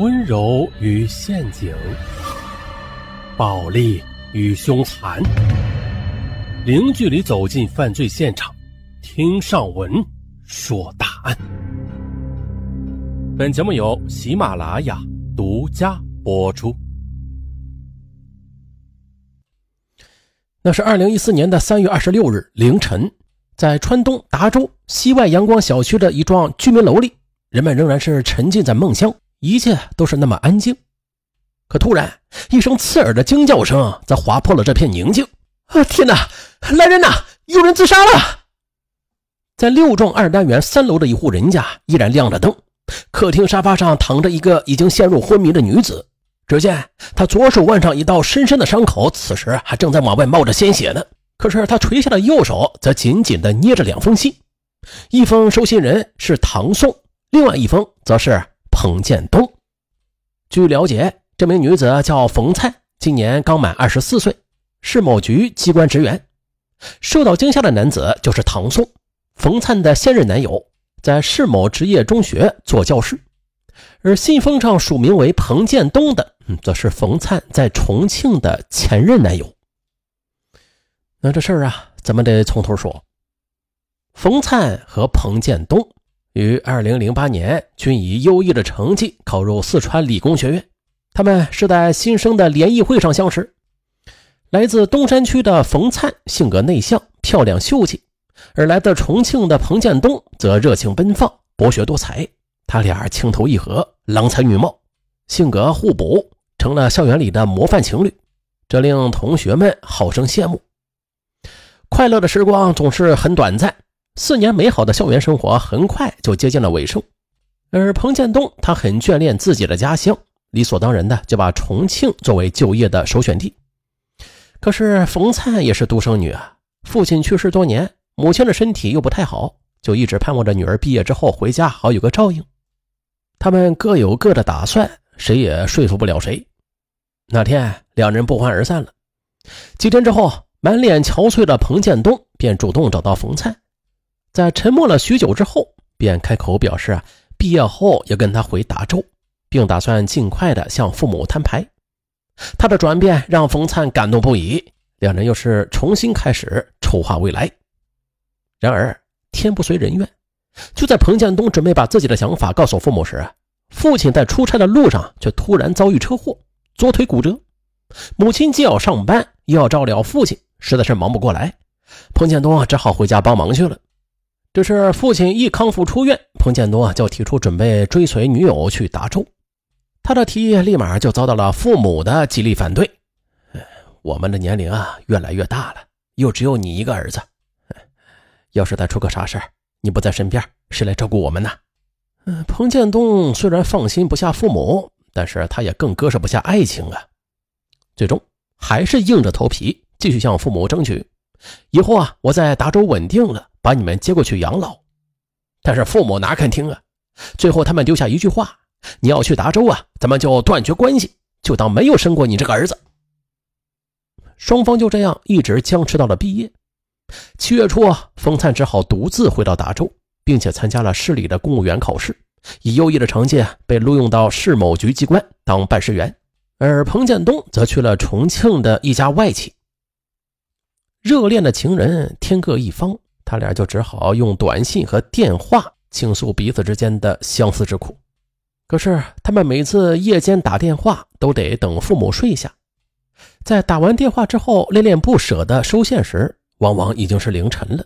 温柔与陷阱，暴力与凶残，零距离走进犯罪现场，听上文说大案。本节目由喜马拉雅独家播出。那是二零一四年的三月二十六日凌晨，在川东达州西外阳光小区的一幢居民楼里，人们仍然是沉浸在梦乡。一切都是那么安静，可突然一声刺耳的惊叫声则划破了这片宁静。啊！天哪！来人呐！有人自杀了！在六幢二单元三楼的一户人家，依然亮着灯。客厅沙发上躺着一个已经陷入昏迷的女子。只见她左手腕上一道深深的伤口，此时还正在往外冒着鲜血呢。可是她垂下的右手则紧紧地捏着两封信，一封收信人是唐宋，另外一封则是。彭建东，据了解，这名女子叫冯灿，今年刚满二十四岁，是某局机关职员。受到惊吓的男子就是唐宋，冯灿的现任男友，在市某职业中学做教师。而信封上署名为彭建东的，则是冯灿在重庆的前任男友。那这事儿啊，咱们得从头说。冯灿和彭建东。于二零零八年，均以优异的成绩考入四川理工学院。他们是在新生的联谊会上相识。来自东山区的冯灿性格内向、漂亮秀气，而来自重庆的彭建东则热情奔放、博学多才。他俩情投意合，郎才女貌，性格互补，成了校园里的模范情侣，这令同学们好生羡慕。快乐的时光总是很短暂。四年美好的校园生活很快就接近了尾声，而彭建东他很眷恋自己的家乡，理所当然的就把重庆作为就业的首选地。可是冯灿也是独生女啊，父亲去世多年，母亲的身体又不太好，就一直盼望着女儿毕业之后回家好有个照应。他们各有各的打算，谁也说服不了谁。那天两人不欢而散了。几天之后，满脸憔悴的彭建东便主动找到冯灿。在沉默了许久之后，便开口表示啊，毕业后要跟他回达州，并打算尽快的向父母摊牌。他的转变让冯灿感动不已，两人又是重新开始筹划未来。然而天不遂人愿，就在彭建东准备把自己的想法告诉父母时，父亲在出差的路上却突然遭遇车祸，左腿骨折。母亲既要上班，又要照料父亲，实在是忙不过来。彭建东只好回家帮忙去了。这是父亲一康复出院，彭建东啊就提出准备追随女友去达州。他的提议立马就遭到了父母的极力反对。我们的年龄啊越来越大了，又只有你一个儿子，要是再出个啥事你不在身边，谁来照顾我们呢？嗯，彭建东虽然放心不下父母，但是他也更割舍不下爱情啊。最终还是硬着头皮继续向父母争取，以后啊我在达州稳定了。把你们接过去养老，但是父母哪肯听啊？最后他们丢下一句话：“你要去达州啊，咱们就断绝关系，就当没有生过你这个儿子。”双方就这样一直僵持到了毕业。七月初啊，冯灿只好独自回到达州，并且参加了市里的公务员考试，以优异的成绩被录用到市某局机关当办事员。而彭建东则去了重庆的一家外企。热恋的情人天各一方。他俩就只好用短信和电话倾诉彼此之间的相思之苦。可是他们每次夜间打电话都得等父母睡下，在打完电话之后恋恋不舍的收线时，往往已经是凌晨了。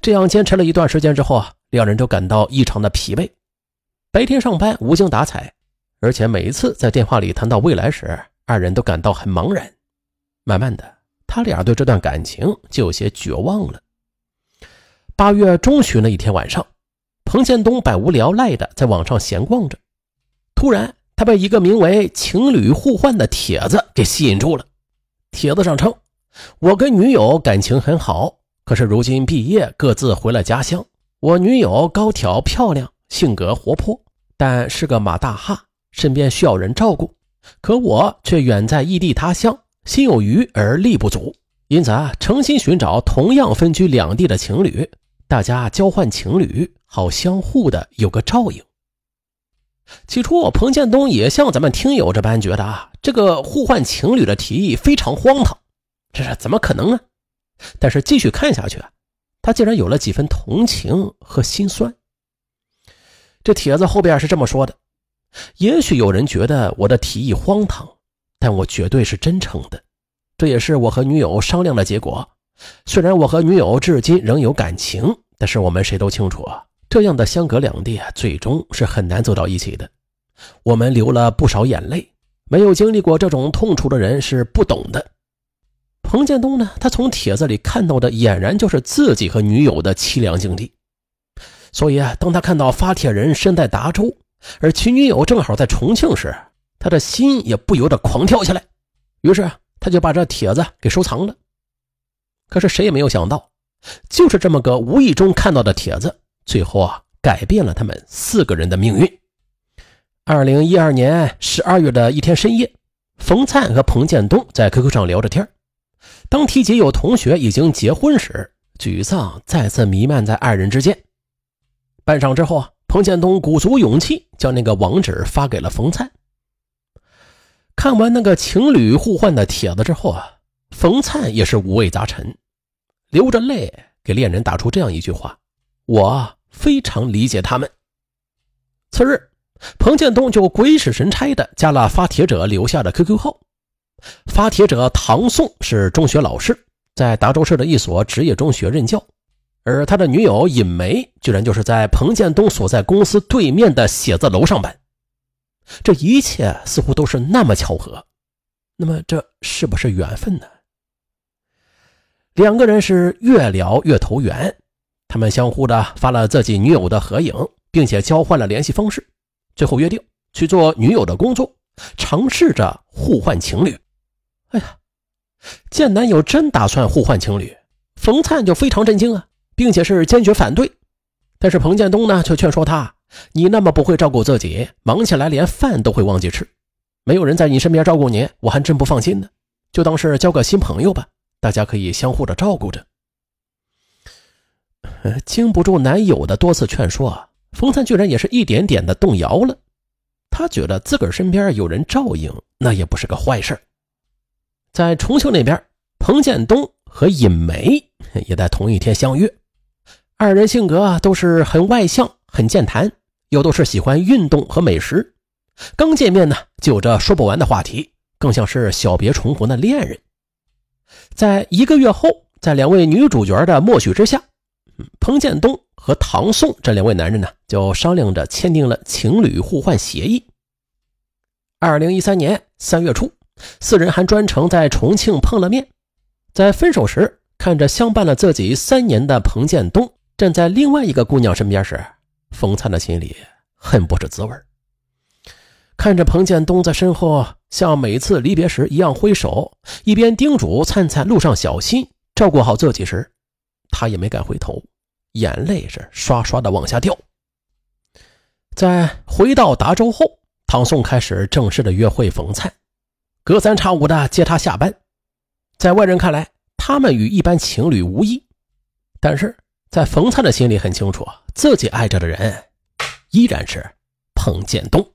这样坚持了一段时间之后啊，两人就感到异常的疲惫。白天上班无精打采，而且每一次在电话里谈到未来时，二人都感到很茫然。慢慢的，他俩对这段感情就有些绝望了。八月中旬的一天晚上，彭建东百无聊赖的在网上闲逛着，突然他被一个名为“情侣互换”的帖子给吸引住了。帖子上称：“我跟女友感情很好，可是如今毕业各自回了家乡。我女友高挑漂亮，性格活泼，但是个马大哈，身边需要人照顾。可我却远在异地他乡，心有余而力不足，因此啊，诚心寻找同样分居两地的情侣。”大家交换情侣，好相互的有个照应。起初，彭建东也像咱们听友这般觉得啊，这个互换情侣的提议非常荒唐，这是怎么可能呢？但是继续看下去啊，他竟然有了几分同情和心酸。这帖子后边是这么说的：也许有人觉得我的提议荒唐，但我绝对是真诚的。这也是我和女友商量的结果。虽然我和女友至今仍有感情，但是我们谁都清楚啊。这样的相隔两地啊，最终是很难走到一起的。我们流了不少眼泪，没有经历过这种痛楚的人是不懂的。彭建东呢，他从帖子里看到的俨然就是自己和女友的凄凉经历，所以啊，当他看到发帖人身在达州，而其女友正好在重庆时，他的心也不由得狂跳起来。于是他就把这帖子给收藏了。可是谁也没有想到，就是这么个无意中看到的帖子。最后啊，改变了他们四个人的命运。二零一二年十二月的一天深夜，冯灿和彭建东在 QQ 上聊着天当提及有同学已经结婚时，沮丧再次弥漫在二人之间。半晌之后啊，彭建东鼓足勇气将那个网址发给了冯灿。看完那个情侣互换的帖子之后啊，冯灿也是五味杂陈，流着泪给恋人打出这样一句话：“我。”非常理解他们。次日，彭建东就鬼使神差的加了发帖者留下的 QQ 号。发帖者唐宋是中学老师，在达州市的一所职业中学任教，而他的女友尹梅居然就是在彭建东所在公司对面的写字楼上班。这一切似乎都是那么巧合，那么这是不是缘分呢？两个人是越聊越投缘。他们相互的发了自己女友的合影，并且交换了联系方式，最后约定去做女友的工作，尝试着互换情侣。哎呀，见男友真打算互换情侣，冯灿就非常震惊啊，并且是坚决反对。但是彭建东呢，却劝说他：“你那么不会照顾自己，忙起来连饭都会忘记吃，没有人在你身边照顾你，我还真不放心呢。就当是交个新朋友吧，大家可以相互的照顾着。”经不住男友的多次劝说，冯灿居然也是一点点的动摇了。他觉得自个儿身边有人照应，那也不是个坏事。在重庆那边，彭建东和尹梅 也在同一天相约。二人性格都是很外向、很健谈，又都是喜欢运动和美食。刚见面呢，就有着说不完的话题，更像是小别重逢的恋人。在一个月后，在两位女主角的默许之下。彭建东和唐宋这两位男人呢，就商量着签订了情侣互换协议。二零一三年三月初，四人还专程在重庆碰了面。在分手时，看着相伴了自己三年的彭建东站在另外一个姑娘身边时，冯灿的心里很不是滋味。看着彭建东在身后像每次离别时一样挥手，一边叮嘱灿灿路上小心，照顾好自己时，他也没敢回头。眼泪是刷刷的往下掉。在回到达州后，唐宋开始正式的约会冯灿，隔三差五的接他下班。在外人看来，他们与一般情侣无异，但是在冯灿的心里很清楚，自己爱着的人依然是彭建东。